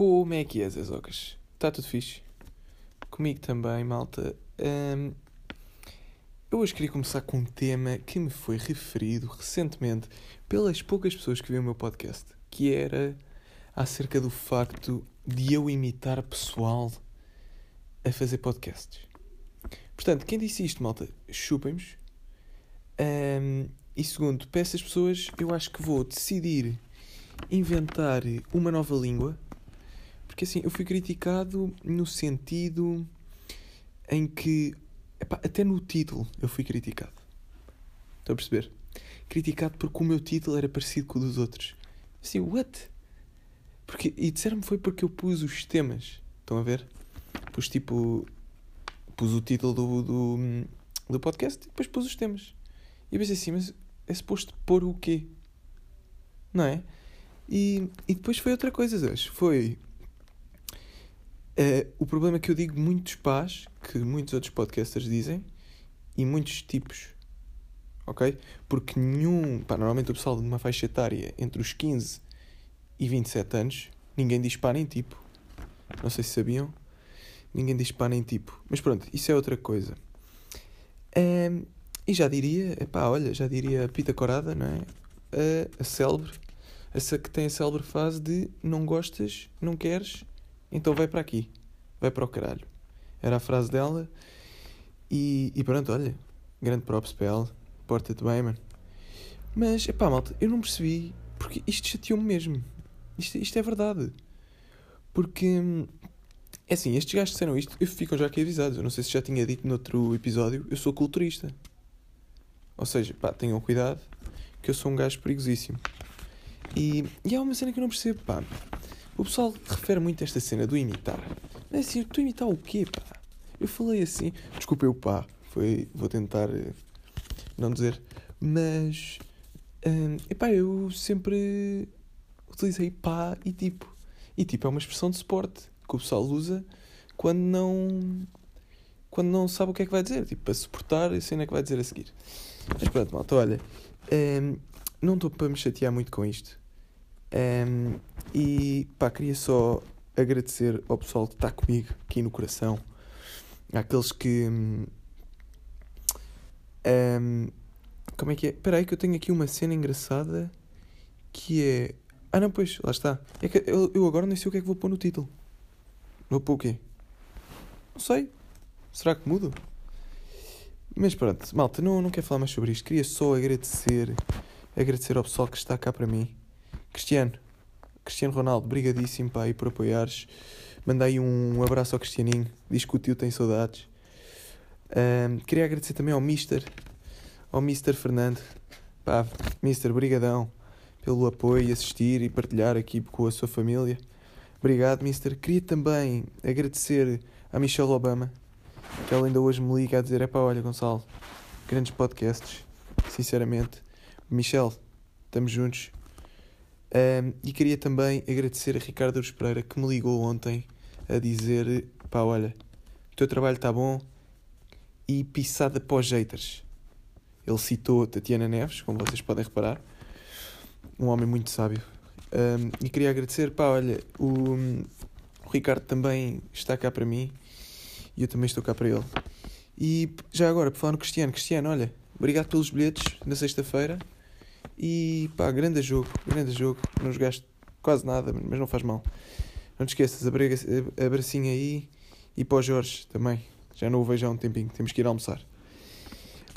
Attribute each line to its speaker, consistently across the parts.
Speaker 1: Como é que é, Zezocas? Está tudo fixe? Comigo também, malta. Um, eu hoje queria começar com um tema que me foi referido recentemente pelas poucas pessoas que viram o meu podcast, que era acerca do facto de eu imitar pessoal a fazer podcasts. Portanto, quem disse isto, malta, chupem-nos. Um, e segundo, peço às pessoas, eu acho que vou decidir inventar uma nova língua porque assim, eu fui criticado no sentido em que. Epá, até no título eu fui criticado. Estão a perceber? Criticado porque o meu título era parecido com o dos outros. Assim, what? Porque, e disseram-me foi porque eu pus os temas. Estão a ver? Pus tipo. Pus o título do, do, do podcast e depois pus os temas. E eu pensei assim, mas é suposto pôr o quê? Não é? E, e depois foi outra coisa, hoje. Foi Uh, o problema é que eu digo muitos pás, que muitos outros podcasters dizem, e muitos tipos. Ok? Porque nenhum. Pá, normalmente o pessoal de uma faixa etária entre os 15 e 27 anos, ninguém diz pá nem tipo. Não sei se sabiam. Ninguém diz pá nem tipo. Mas pronto, isso é outra coisa. Um, e já diria, pá, olha, já diria a Pita Corada, não é? A, a célebre, essa que tem a célebre fase de não gostas, não queres, então vai para aqui, vai para o caralho. Era a frase dela e, e pronto, olha, grande props para ela, porta-te bem, mano. Mas, epá, malta, eu não percebi, porque isto chateou-me mesmo. Isto, isto é verdade. Porque, é assim, estes gajos disseram isto, e ficam já aqui avisados. Eu não sei se já tinha dito noutro episódio, eu sou culturista. Ou seja, pá, tenham cuidado, que eu sou um gajo perigosíssimo. E, e há uma cena que eu não percebo, pá. O pessoal refere muito a esta cena do imitar. Mas é assim, tu imitar o quê, pá? Eu falei assim, desculpa eu pá, foi, vou tentar uh, não dizer, mas, um, epá, eu sempre utilizei pá e tipo. E tipo é uma expressão de suporte que o pessoal usa quando não quando não sabe o que é que vai dizer, tipo, para suportar a cena que vai dizer a seguir. Mas pronto, malta, olha, um, não estou para me chatear muito com isto. Um, e pá, queria só agradecer ao pessoal que está comigo aqui no coração, àqueles que. Um, como é que é? Espera aí que eu tenho aqui uma cena engraçada que é. Ah não, pois, lá está. É que eu, eu agora nem sei o que é que vou pôr no título. Vou pôr o quê? Não sei. Será que mudo? Mas pronto, malta, não, não quero falar mais sobre isto. Queria só agradecer, agradecer ao pessoal que está cá para mim Cristiano, Cristiano Ronaldo, brigadíssimo pá, aí por apoiares. Mandei um abraço ao Cristianinho, diz que o tio tem saudades. Um, queria agradecer também ao Mister, ao Mister Fernando. Pá, Mister, brigadão pelo apoio e assistir e partilhar aqui com a sua família. Obrigado, Mister. Queria também agradecer à Michelle Obama, que ela ainda hoje me liga a dizer: é pá, olha, Gonçalo, grandes podcasts, sinceramente. Michelle, estamos juntos. Um, e queria também agradecer a Ricardo Aruz Pereira que me ligou ontem a dizer: pá, olha, o teu trabalho está bom e pisada os haters. Ele citou Tatiana Neves, como vocês podem reparar, um homem muito sábio. Um, e queria agradecer, pá, olha, o, o Ricardo também está cá para mim e eu também estou cá para ele. E já agora, por falar no Cristiano, Cristiano, olha, obrigado pelos bilhetes na sexta-feira. E pá, grande jogo, grande jogo. Não jogaste quase nada, mas não faz mal. Não te esqueças, abracinho aí e para o Jorge também. Já não o vejo há um tempinho, temos que ir almoçar.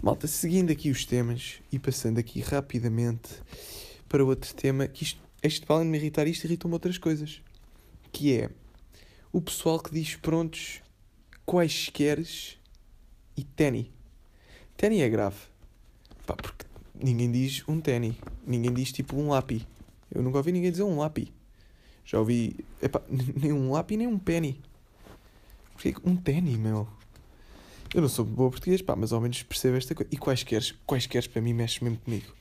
Speaker 1: Malta, seguindo aqui os temas e passando aqui rapidamente para outro tema, que isto, este, de me irritar, isto irritam-me outras coisas. Que é o pessoal que diz prontos quaisqueres e teni. Teni é grave. Pá, porque ninguém diz um ténis. Ninguém diz tipo um lápis. Eu nunca ouvi ninguém dizer um lápis. Já ouvi. Epá, nem um lápis nem um penny. Porque um ténis, meu. Eu não sou boa português, pá, mas ao menos percebo esta coisa. E quaisqueres, quaisqueres para mim mexes mesmo comigo.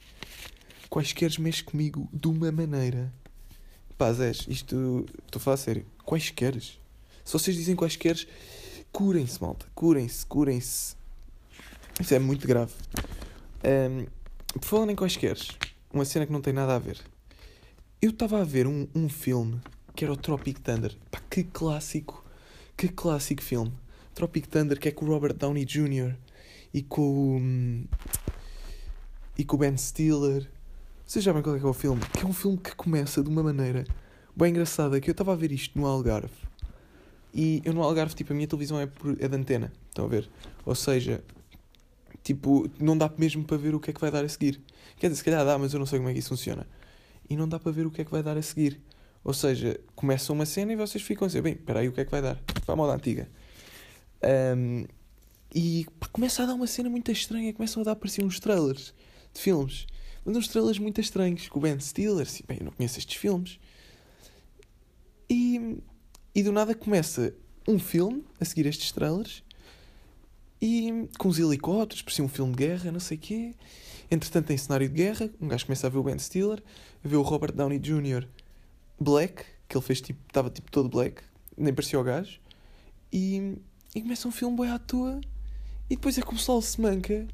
Speaker 1: Quaisqueres mexes comigo de uma maneira. Pá, Zés, isto. Estou a falar a sério. Quaisqueres. Se vocês dizem quaisqueres, curem-se, malta. Curem-se, curem-se. Isso é muito grave. Um, por falar em quaisqueres, uma cena que não tem nada a ver. Eu estava a ver um, um filme que era o Tropic Thunder. Pá, que clássico, que clássico filme. Tropic Thunder, que é com o Robert Downey Jr. e com o. hum, e com o Ben Stiller. Vocês sabem qual é que é o filme? Que é um filme que começa de uma maneira bem engraçada. Que eu estava a ver isto no Algarve. E eu no Algarve, tipo, a minha televisão é, por, é de antena. Estão a ver? Ou seja, tipo, não dá mesmo para ver o que é que vai dar a seguir. Quer dizer, se calhar dá, mas eu não sei como é que isso funciona. E não dá para ver o que é que vai dar a seguir. Ou seja, começa uma cena e vocês ficam a dizer, bem, espera aí, o que é que vai dar? Para a moda antiga. Um, e começa a dar uma cena muito estranha, começam a dar aparecer uns trailers de filmes. Mas uns trailers muito estranhos, com o Ben Stiller, assim, bem, eu não conheço estes filmes. E, e do nada começa um filme a seguir estes trailers e com os helicópteros, parecia um filme de guerra, não sei o quê. Entretanto, em cenário de guerra, um gajo começa a ver o Ben Stiller, ver o Robert Downey Jr. black, que ele fez tipo, estava tipo todo black, nem parecia o gajo, e, e começa um filme boi à toa, e depois é como o sol se manca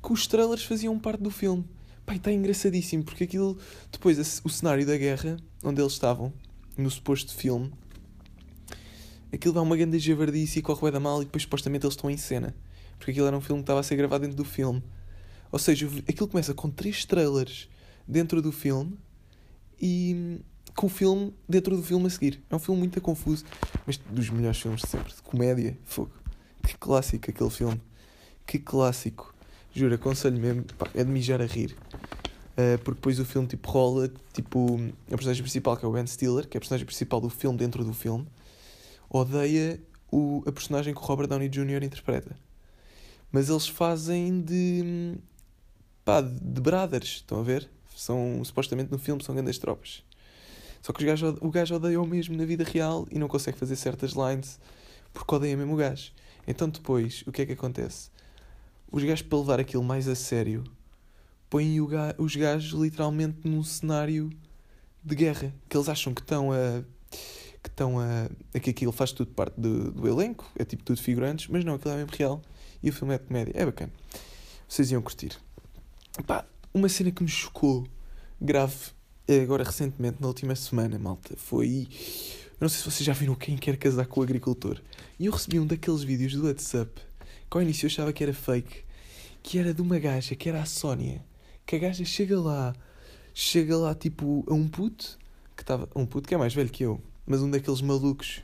Speaker 1: que os trailers faziam parte do filme. Pai, está engraçadíssimo, porque aquilo, depois o cenário da guerra, onde eles estavam, no suposto filme, aquilo dá uma grande javardice e corre da mal, e depois supostamente eles estão em cena, porque aquilo era um filme que estava a ser gravado dentro do filme. Ou seja, aquilo começa com três trailers dentro do filme e com o filme dentro do filme a seguir. É um filme muito confuso, mas dos melhores filmes de sempre, de comédia. Fogo. Que clássico aquele filme. Que clássico. Juro, aconselho mesmo. Pá, é de mijar a rir. Uh, porque depois o filme tipo rola, tipo, a personagem principal, que é o Ben Stiller, que é a personagem principal do filme dentro do filme, odeia o, a personagem que o Robert Downey Jr. interpreta. Mas eles fazem de pá, de brothers, estão a ver? São, supostamente no filme são grandes tropas. Só que gajo, o gajo odeia o mesmo na vida real e não consegue fazer certas lines porque odeia mesmo o gajo. Então depois, o que é que acontece? Os gajos, para levar aquilo mais a sério, põem ga os gajos literalmente num cenário de guerra. Que eles acham que estão a. que estão a. que aquilo faz tudo parte do, do elenco, é tipo tudo figurantes, mas não, aquilo é mesmo real e o filme é de comédia. É bacana. Vocês iam curtir. Pá, uma cena que me chocou grave agora recentemente, na última semana, malta, foi. Eu não sei se vocês já viram quem quer casar com o agricultor. E eu recebi um daqueles vídeos do WhatsApp que ao início eu achava que era fake, que era de uma gaja, que era a Sónia. Que a gaja chega lá, chega lá tipo a um puto, que estava. Um puto que é mais velho que eu, mas um daqueles malucos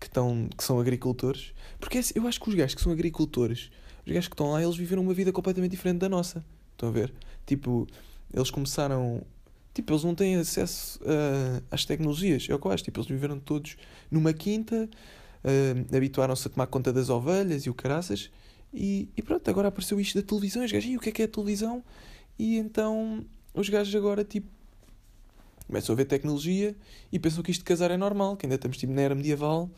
Speaker 1: que, estão, que são agricultores. Porque eu acho que os gajos que são agricultores, os gajos que estão lá, eles viveram uma vida completamente diferente da nossa. Estão a ver? Tipo, eles começaram. Tipo, eles não têm acesso uh, às tecnologias. É o que eu acho. Tipo, eles viveram todos numa quinta, uh, habituaram-se a tomar conta das ovelhas e o caraças. E, e pronto, agora apareceu isto da televisão. Os gajos, e o que é que é a televisão? E então os gajos agora, tipo, começam a ver tecnologia e pensam que isto de casar é normal, que ainda estamos tipo na era medieval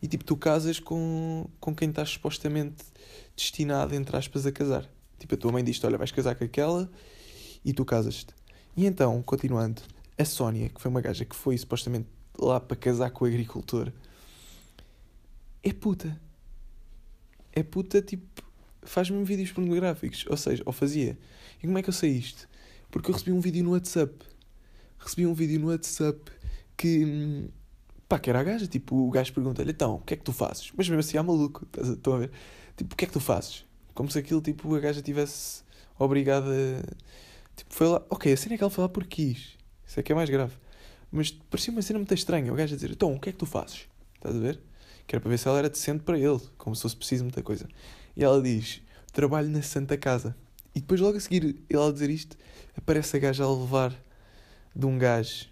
Speaker 1: e tipo tu casas com, com quem estás supostamente destinado, entre aspas, a casar. Tipo, a tua mãe diz-te: Olha, vais casar com aquela e tu casas-te. E então, continuando, a Sónia, que foi uma gaja que foi supostamente lá para casar com o agricultor, é puta. É puta, tipo, faz-me vídeos pornográficos. Ou seja, ou fazia. E como é que eu sei isto? Porque eu recebi um vídeo no WhatsApp. Recebi um vídeo no WhatsApp que. pá, que era a gaja. Tipo, o gajo pergunta-lhe: então, o que é que tu fazes? Mas mesmo assim, há maluco. Estão a ver? Tipo, o que é que tu fazes? Como se aquilo, tipo, a gaja tivesse obrigada. Tipo, foi lá. Ok, a cena é que ela foi lá porque quis. Isso é que é mais grave. Mas parecia uma cena muito estranha. O gajo a dizer: Então, o que é que tu fazes? Estás a ver? Que era para ver se ela era decente para ele. Como se fosse preciso muita coisa. E ela diz: Trabalho na Santa Casa. E depois, logo a seguir, ela a dizer isto, aparece a gaja a levar de um gajo.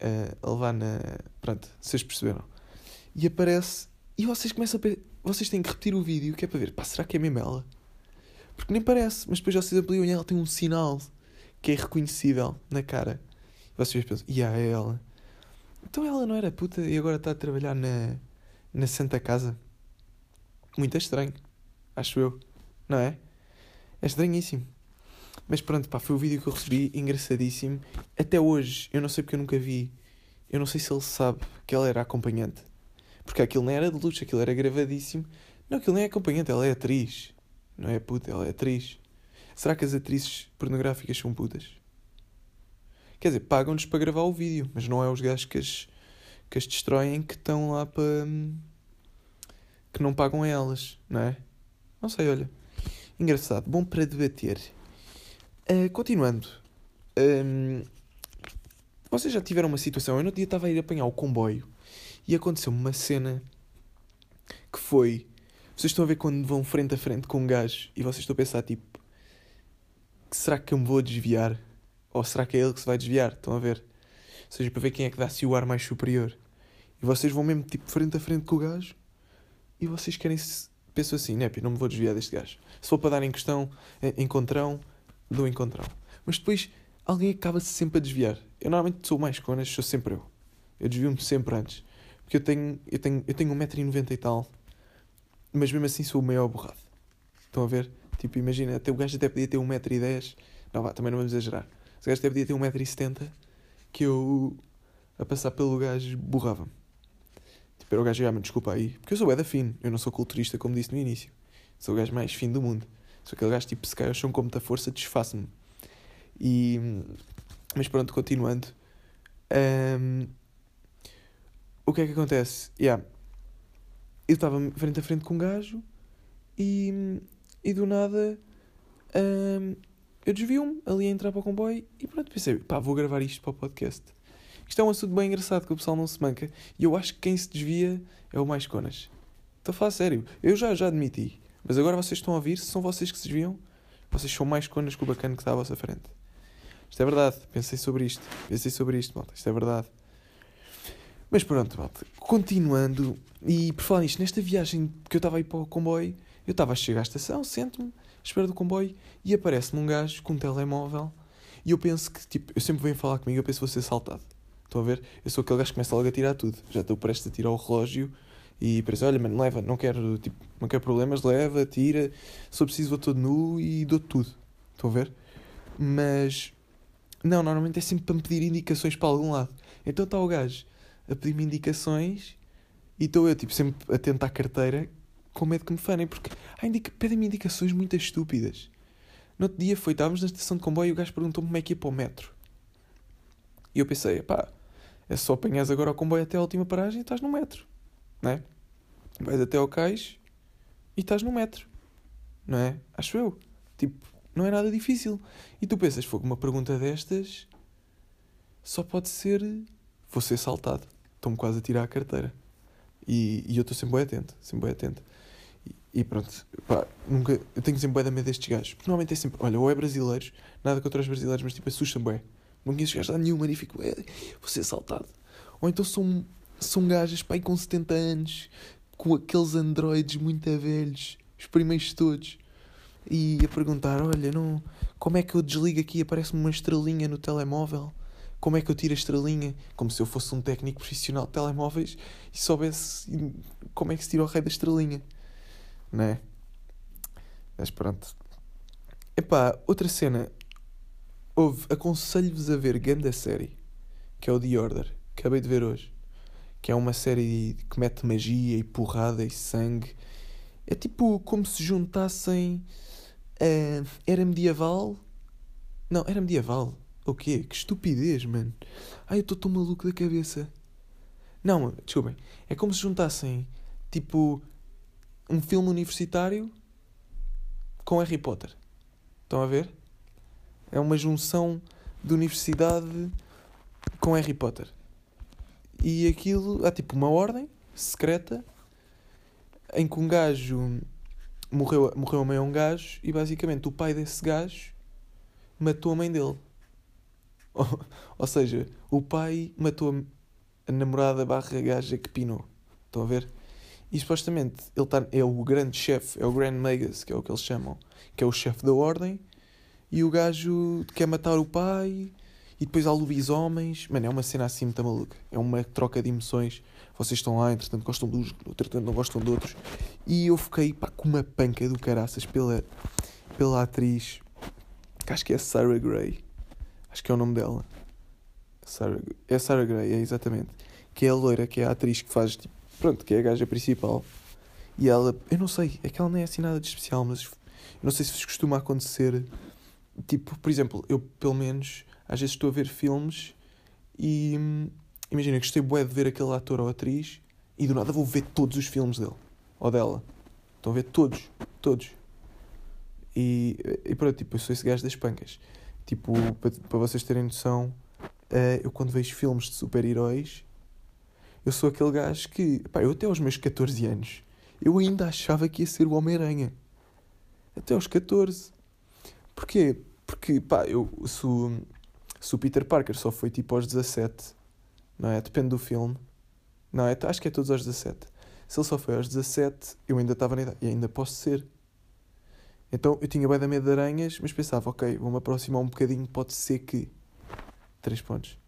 Speaker 1: Uh, a levar na. Pronto, vocês perceberam. E aparece. E vocês começam a vocês têm que repetir o vídeo que é para ver, pá, será que é mesmo ela? Porque nem parece, mas depois vocês ampliam e ela tem um sinal que é reconhecível na cara. E vocês pensam, e yeah, é ela. Então ela não era puta e agora está a trabalhar na, na Santa Casa. Muito estranho, acho eu, não é? É estranhíssimo. Mas pronto, pá, foi o vídeo que eu recebi, engraçadíssimo. Até hoje, eu não sei porque eu nunca vi. Eu não sei se ele sabe que ela era acompanhante. Porque aquilo não era de luxo, aquilo era gravadíssimo. Não, aquilo nem é acompanhante, ela é atriz. Não é puta, ela é atriz. Será que as atrizes pornográficas são putas? Quer dizer, pagam-nos para gravar o vídeo, mas não é os gajos que as, que as destroem que estão lá para. que não pagam a elas, não é? Não sei, olha. Engraçado, bom para debater. Uh, continuando. Um, vocês já tiveram uma situação. Eu no dia estava a ir apanhar o comboio e aconteceu uma cena que foi. Vocês estão a ver quando vão frente a frente com um gajo e vocês estão a pensar tipo. Será que eu me vou desviar? Ou será que é ele que se vai desviar? Estão a ver? Ou seja, para ver quem é que dá-se o ar mais superior. E vocês vão mesmo tipo frente a frente com o gajo e vocês querem se. Pensam assim, né? Não me vou desviar deste gajo. Se for para dar em questão, encontrão, dou encontrão. Mas depois alguém acaba-se sempre a desviar. Eu normalmente sou mais conas, sou sempre eu. Eu desvio-me sempre antes. Porque eu tenho, eu tenho, eu tenho 1,90m e tal, mas mesmo assim sou o maior borrado. Estão a ver? Tipo, imagina, até o gajo até podia ter 1,10m. Não vá, também não vamos exagerar. O gajo até podia ter 1,70m que eu, a passar pelo gajo, borrava-me. Tipo, era o gajo, ah, me desculpa aí. Porque eu sou da fino, eu não sou culturista, como disse no início. Sou o gajo mais fino do mundo. Sou aquele gajo, tipo, se cai ao chão com muita força, desfaço-me. E... Mas pronto, continuando. Um... O que é que acontece? Yeah. Eu estava frente a frente com um gajo e, e do nada um, eu desvio-me ali a entrar para o comboio e pronto, pensei, pá, vou gravar isto para o podcast. Isto é um assunto bem engraçado que o pessoal não se manca e eu acho que quem se desvia é o mais conas. Estou a falar sério, eu já, já admiti, mas agora vocês estão a ouvir, se são vocês que se desviam, vocês são mais conas que o bacana que está à vossa frente. Isto é verdade, pensei sobre isto, pensei sobre isto, malta, isto é verdade. Mas pronto, malta, continuando, e por falar nisto, nesta viagem que eu estava aí para o comboio, eu estava a chegar à estação, sento-me, espero do comboio e aparece-me um gajo com um telemóvel e eu penso que, tipo, eu sempre venho falar comigo, eu penso que vou ser assaltado. Estão a ver? Eu sou aquele gajo que começa logo a tirar tudo. Já estou prestes a tirar o relógio e penso, olha, mano, leva, não quero, tipo, não quero problemas, leva, tira. Se eu preciso, vou todo nu e dou tudo. Estão a ver? Mas, não, normalmente é sempre para me pedir indicações para algum lado. Então está o gajo a pedir-me indicações e estou eu, tipo, sempre atento à carteira com medo que me fanem, porque há indica pedem-me indicações muito estúpidas. No outro dia foi, estávamos na estação de comboio e o gajo perguntou-me como é que ia para o metro. E eu pensei, pá, é só apanhas agora o comboio até a última paragem e estás no metro, não é? Vais até ao cais e estás no metro, não é? Acho eu. Tipo, não é nada difícil. E tu pensas, foi uma pergunta destas só pode ser, vou ser saltado. Estou-me quase a tirar a carteira. E, e eu estou sempre bem atento, sempre bem atento. E pronto, pá, nunca, eu tenho sempre bué da medo destes gajos. Porque normalmente é sempre, olha, ou é brasileiros, nada contra os brasileiros, mas tipo, assustam bué. Não conheço gajos lá nenhuma e fico, é, vou ser assaltado. Ou então são, são gajos, pai, com 70 anos, com aqueles androides muito velhos, os primeiros todos. E a perguntar, olha, não, como é que eu desligo aqui? Aparece-me uma estrelinha no telemóvel. Como é que eu tiro a estrelinha? Como se eu fosse um técnico profissional de telemóveis e soubesse como é que se tira o rei da estrelinha né? Mas pronto. Epá, outra cena. Houve, aconselho-vos a ver Ganda série, que é o The Order, que acabei de ver hoje. Que é uma série que mete magia e porrada e sangue. É tipo como se juntassem. Uh, era medieval. Não, era medieval. O quê? Que estupidez, mano. Ai, eu estou tão maluco da cabeça. Não, desculpem. É como se juntassem, tipo, um filme universitário com Harry Potter. Estão a ver? É uma junção de universidade com Harry Potter. E aquilo há tipo uma ordem secreta em que um gajo morreu, morreu a mãe a um gajo e basicamente o pai desse gajo matou a mãe dele. Ou, seja, o pai matou a, a namorada barra gaja que pinou. Estão a ver? E supostamente ele tá, é o grande chefe, é o Grand Magus, que é o que eles chamam, que é o chefe da ordem, e o gajo quer matar o pai, e depois há lobisomens. Mano, é uma cena assim muito maluca. É uma troca de emoções. Vocês estão lá, entretanto gostam de uns, entretanto não gostam de outros. E eu fiquei pá, com uma panca do caraças pela, pela atriz, que acho que é Sarah Gray. Acho que é o nome dela. Sarah, é Sarah Gray, é exatamente. Que é a loira, que é a atriz que faz tipo, pronto, que é a gaja principal. E ela, eu não sei, é que ela nem é assim nada de especial, mas eu não sei se vos costuma acontecer. Tipo, por exemplo, eu pelo menos às vezes estou a ver filmes e, imagina, gostei bué de ver aquele ator ou atriz e do nada vou ver todos os filmes dele ou dela. Estão a ver todos, todos. E, e pronto, tipo, eu sou esse gajo das pancas. Tipo, para, vocês terem noção, uh, eu quando vejo filmes de super-heróis, eu sou aquele gajo que, pá, eu até aos meus 14 anos, eu ainda achava que ia ser o Homem-Aranha. Até aos 14. Porquê? Porque, pá, eu, o, se o Peter Parker só foi tipo aos 17, não é? Depende do filme. Não, é, acho que é todos aos 17. Se ele só foi aos 17, eu ainda estava na idade. E ainda posso ser. Então eu tinha bem da medo de aranhas, mas pensava, ok, vou-me aproximar um bocadinho, pode ser que. Três pontos.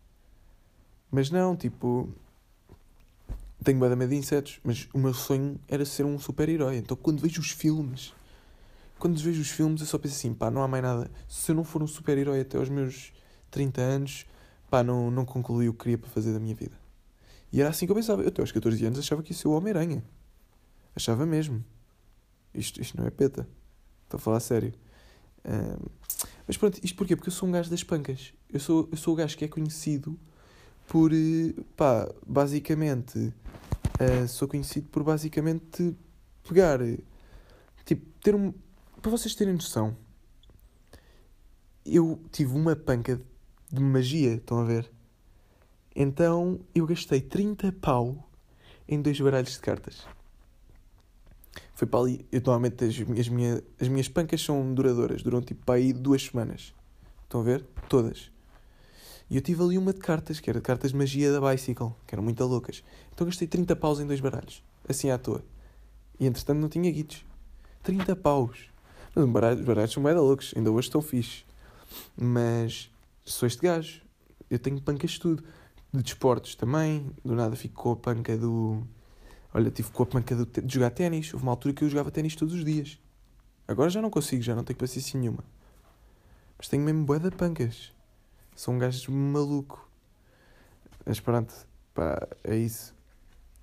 Speaker 1: Mas não, tipo. Tenho bem da medo de insetos, mas o meu sonho era ser um super-herói. Então quando vejo os filmes. Quando vejo os filmes, eu só penso assim, pá, não há mais nada. Se eu não for um super-herói até aos meus 30 anos, pá, não, não concluí o que queria para fazer da minha vida. E era assim que eu pensava. Eu até aos 14 anos achava que ia ser o Homem-Aranha. Achava mesmo. Isto, isto não é peta. Estou a falar a sério. Um, mas pronto, isto porquê? Porque eu sou um gajo das pancas. Eu sou, eu sou o gajo que é conhecido por, eh, pá, basicamente, uh, sou conhecido por basicamente pegar, tipo, ter um, para vocês terem noção, eu tive uma panca magia, estão a ver? Então eu gastei 30 pau em dois baralhos de cartas. Foi para ali. Eu normalmente as, as, minha, as minhas pancas são duradouras, duram tipo para aí duas semanas. Estão a ver? Todas. E eu tive ali uma de cartas, que era de cartas de magia da Bicycle, que eram muito loucas. Então gastei 30 paus em dois baralhos, assim à toa. E entretanto não tinha guitos. 30 paus. Mas os baralhos, os baralhos são bem loucos, ainda hoje estão fixe. Mas sou este gajo. Eu tenho pancas de tudo. De desportos também. Do nada fico com a panca do Olha, tive com a panca de, de jogar ténis. Houve uma altura que eu jogava ténis todos os dias. Agora já não consigo, já não tenho paciência nenhuma. Mas tenho mesmo bué de pancas. Sou um gajo maluco. Mas pronto, pá, é isso.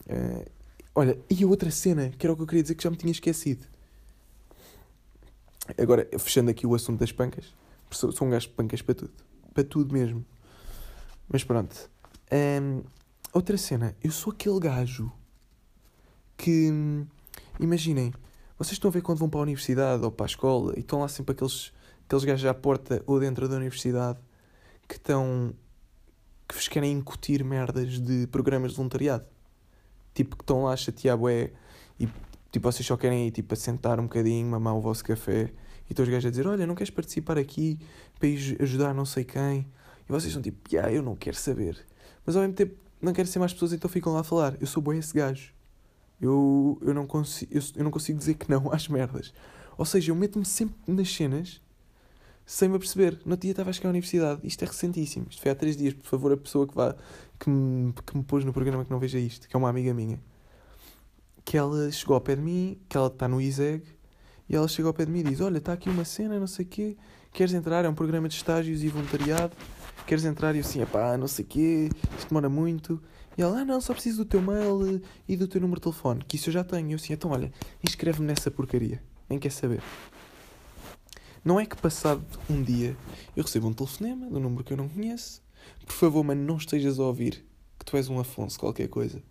Speaker 1: É... Olha, e a outra cena, que era o que eu queria dizer que já me tinha esquecido. Agora, fechando aqui o assunto das pancas. Sou, sou um gajo de pancas para tudo. Para tudo mesmo. Mas pronto. Um, outra cena, eu sou aquele gajo que imaginem, vocês estão a ver quando vão para a universidade ou para a escola e estão lá sempre aqueles, aqueles gajos à porta ou dentro da universidade que estão que vos querem incutir merdas de programas de voluntariado. Tipo, que estão lá a chatear bué e tipo, vocês só querem ir tipo, a sentar um bocadinho, mamar o vosso café e estão os gajos a dizer, olha, não queres participar aqui para ir ajudar não sei quem? E vocês são tipo, yeah, eu não quero saber. Mas ao mesmo tempo não quero ser mais pessoas, então ficam lá a falar. Eu sou bué esse gajo. Eu, eu, não consigo, eu, eu não consigo dizer que não às merdas. Ou seja, eu meto-me sempre nas cenas sem me aperceber. No dia estava a chegar à universidade. Isto é recentíssimo. Isto foi há três dias. Por favor, a pessoa que, vá, que, me, que me pôs no programa que não veja isto, que é uma amiga minha, que ela chegou ao pé de mim, que ela está no ISEG, e ela chegou ao pé de mim e diz: Olha, está aqui uma cena, não sei o quê, queres entrar? É um programa de estágios e voluntariado. Queres entrar? E eu assim, pá, não sei o quê, isto demora muito. E ela, ah não, só preciso do teu mail e do teu número de telefone, que isso eu já tenho. E eu assim, então olha, inscreve-me nessa porcaria, nem quer saber. Não é que passado um dia eu recebo um telefonema do número que eu não conheço. Por favor, mano, não estejas a ouvir que tu és um Afonso, qualquer coisa.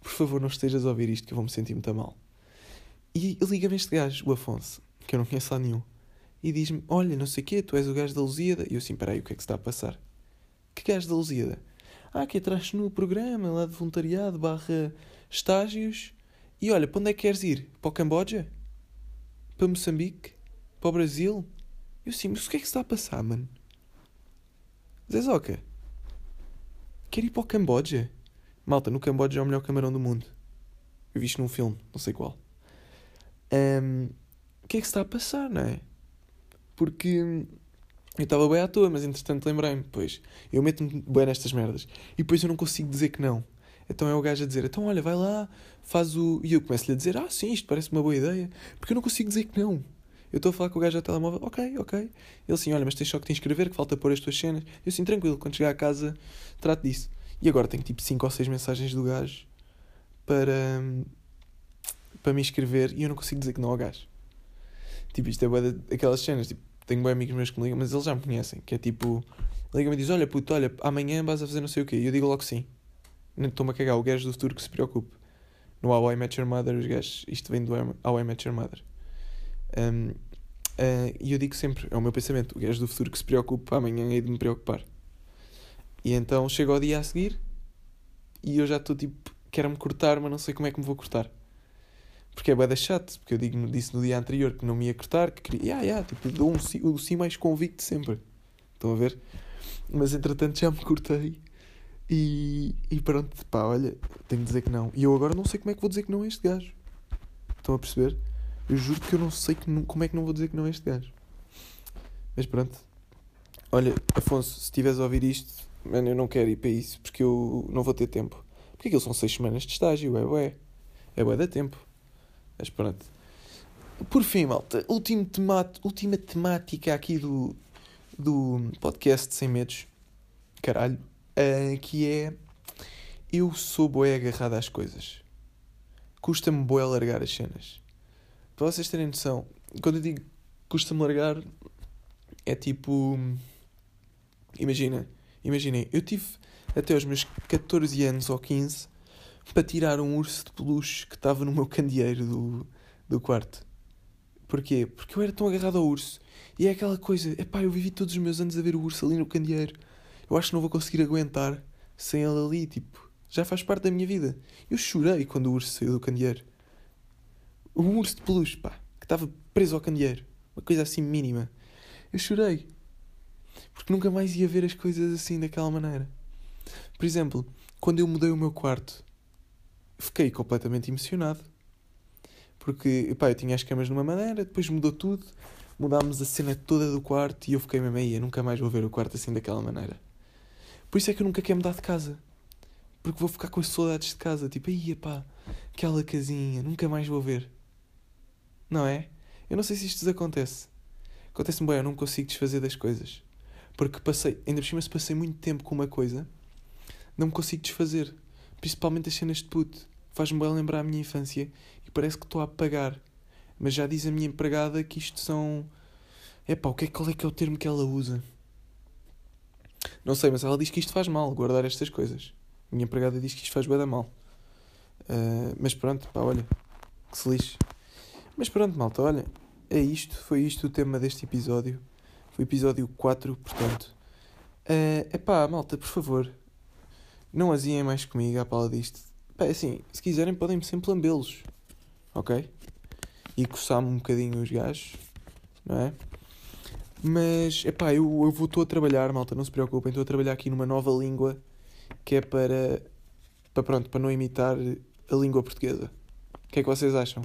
Speaker 1: Por favor, não estejas a ouvir isto que eu vou-me sentir muito mal. E liga-me este gajo, o Afonso, que eu não conheço lá nenhum. E diz-me, olha, não sei o quê, tu és o gajo da Lusíada. E eu assim, peraí, o que é que se está a passar? Que gajo da Lusíada? Ah, que atrás no programa lá de voluntariado barra estágios. E olha, para onde é que queres ir? Para o Camboja? Para Moçambique? Para o Brasil? Eu sim, mas o que é que se está a passar, mano? Zezoca, quer ir para o Camboja? Malta, no Camboja é o melhor camarão do mundo. Eu vi isto num filme, não sei qual. Um, o que é que se está a passar, não é? Porque eu estava bem à toa, mas entretanto lembrei-me, pois, eu meto-me bem nestas merdas. E depois eu não consigo dizer que não. Então é o gajo a dizer, então olha, vai lá, faz o... E eu começo-lhe a dizer, ah sim, isto parece uma boa ideia. Porque eu não consigo dizer que não. Eu estou a falar com o gajo ao telemóvel, ok, ok. Ele assim, olha, mas tens só que te inscrever, que falta pôr as tuas cenas. Eu assim, tranquilo, quando chegar a casa, trato disso. E agora tenho tipo 5 ou 6 mensagens do gajo para, para me inscrever e eu não consigo dizer que não ao gajo. Tipo, isto é boa daquelas cenas, tipo, tenho bem amigos meus que me ligam, mas eles já me conhecem. Que é tipo, liga-me e diz: Olha, puto, olha, amanhã vais a fazer não sei o quê. E eu digo logo sim. Estou-me a cagar, o gajo do futuro que se preocupe. No How I Met Your Mother, os gajos, isto vem do How I Met Your Mother. Um, uh, e eu digo sempre, é o meu pensamento, o gajo do futuro que se preocupe, amanhã hei de me preocupar. E então chega o dia a seguir e eu já estou tipo, quero-me cortar, mas não sei como é que me vou cortar. Porque é bué chato, porque eu digo, disse no dia anterior que não me ia cortar, que queria, yeah, yeah, tipo, dou um, o sim mais convicto sempre. Estão a ver? Mas entretanto já me cortei e, e pronto, pá, olha, tenho de dizer que não. E eu agora não sei como é que vou dizer que não a este gajo. Estão a perceber? Eu juro que eu não sei que, como é que não vou dizer que não a este gajo. Mas pronto. Olha, Afonso, se estiveres a ouvir isto, mano, eu não quero ir para isso porque eu não vou ter tempo. Porque aquilo são seis semanas de estágio, é bué. É bué da tempo. Mas pronto. Por fim, malta, último última temática aqui do, do podcast Sem Medos. Caralho uh, que é eu sou boé agarrado às coisas. Custa-me boé largar as cenas. Para vocês terem noção, quando eu digo custa-me largar, é tipo. Imagina, imaginem, eu tive até os meus 14 anos ou 15 para tirar um urso de peluche que estava no meu candeeiro do, do quarto. Porquê? Porque eu era tão agarrado ao urso. E é aquela coisa, epá, eu vivi todos os meus anos a ver o urso ali no candeeiro eu acho que não vou conseguir aguentar sem ele ali, tipo, já faz parte da minha vida. Eu chorei quando o urso saiu do candeeiro. Um urso de peluche, pá, que estava preso ao candeeiro. Uma coisa assim mínima. Eu chorei. Porque nunca mais ia ver as coisas assim daquela maneira. Por exemplo, quando eu mudei o meu quarto, fiquei completamente emocionado. Porque, pá, eu tinha as camas de uma maneira, depois mudou tudo, mudámos a cena toda do quarto e eu fiquei mesmo aí, eu nunca mais vou ver o quarto assim daquela maneira. Por isso é que eu nunca quero mudar de casa. Porque vou ficar com as saudades de casa. Tipo, aí, pá, aquela casinha, nunca mais vou ver. Não é? Eu não sei se isto acontece. Acontece-me bem, eu não consigo desfazer das coisas. Porque passei, ainda por cima, se passei muito tempo com uma coisa, não me consigo desfazer. Principalmente as cenas de puto. Faz-me bem lembrar a minha infância e parece que estou a apagar. Mas já diz a minha empregada que isto são. Epá, o que é, qual é que é o termo que ela usa? Não sei, mas ela diz que isto faz mal, guardar estas coisas. Minha empregada diz que isto faz bem da mal. Uh, mas pronto, pá, olha, que se lixe. Mas pronto, malta, olha, é isto, foi isto o tema deste episódio. Foi o episódio 4, portanto. É uh, pá, malta, por favor, não aziem mais comigo à pala disto. Pá, é assim, se quiserem podem-me sempre lambê-los, ok? E coçar-me um bocadinho os gajos, não é? Mas, epá, eu, eu vou, estou a trabalhar, malta, não se preocupem, estou a trabalhar aqui numa nova língua que é para, para, pronto, para não imitar a língua portuguesa. O que é que vocês acham?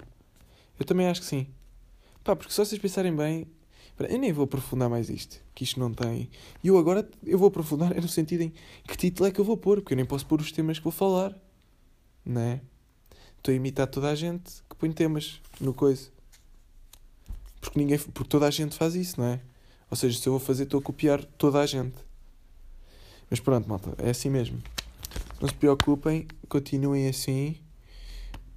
Speaker 1: Eu também acho que sim. Pá, porque se vocês pensarem bem, eu nem vou aprofundar mais isto, que isto não tem. E eu agora, eu vou aprofundar é no sentido em que título é que eu vou pôr, porque eu nem posso pôr os temas que vou falar, não é? Estou a imitar toda a gente que põe temas no coisa. Porque, ninguém, porque toda a gente faz isso, não é? Ou seja, se eu vou fazer, estou a copiar toda a gente. Mas pronto, malta, é assim mesmo. Não se preocupem, continuem assim.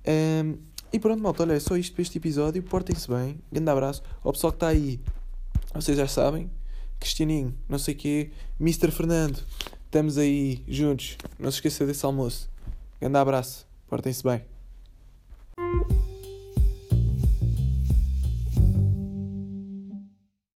Speaker 1: Um, e pronto, malta, olha, é só isto para este episódio. Portem-se bem. Grande abraço. Ao pessoal que está aí, vocês já sabem. Cristianinho, não sei o quê. Mr. Fernando, estamos aí juntos. Não se esqueça desse almoço. Grande abraço. Portem-se bem.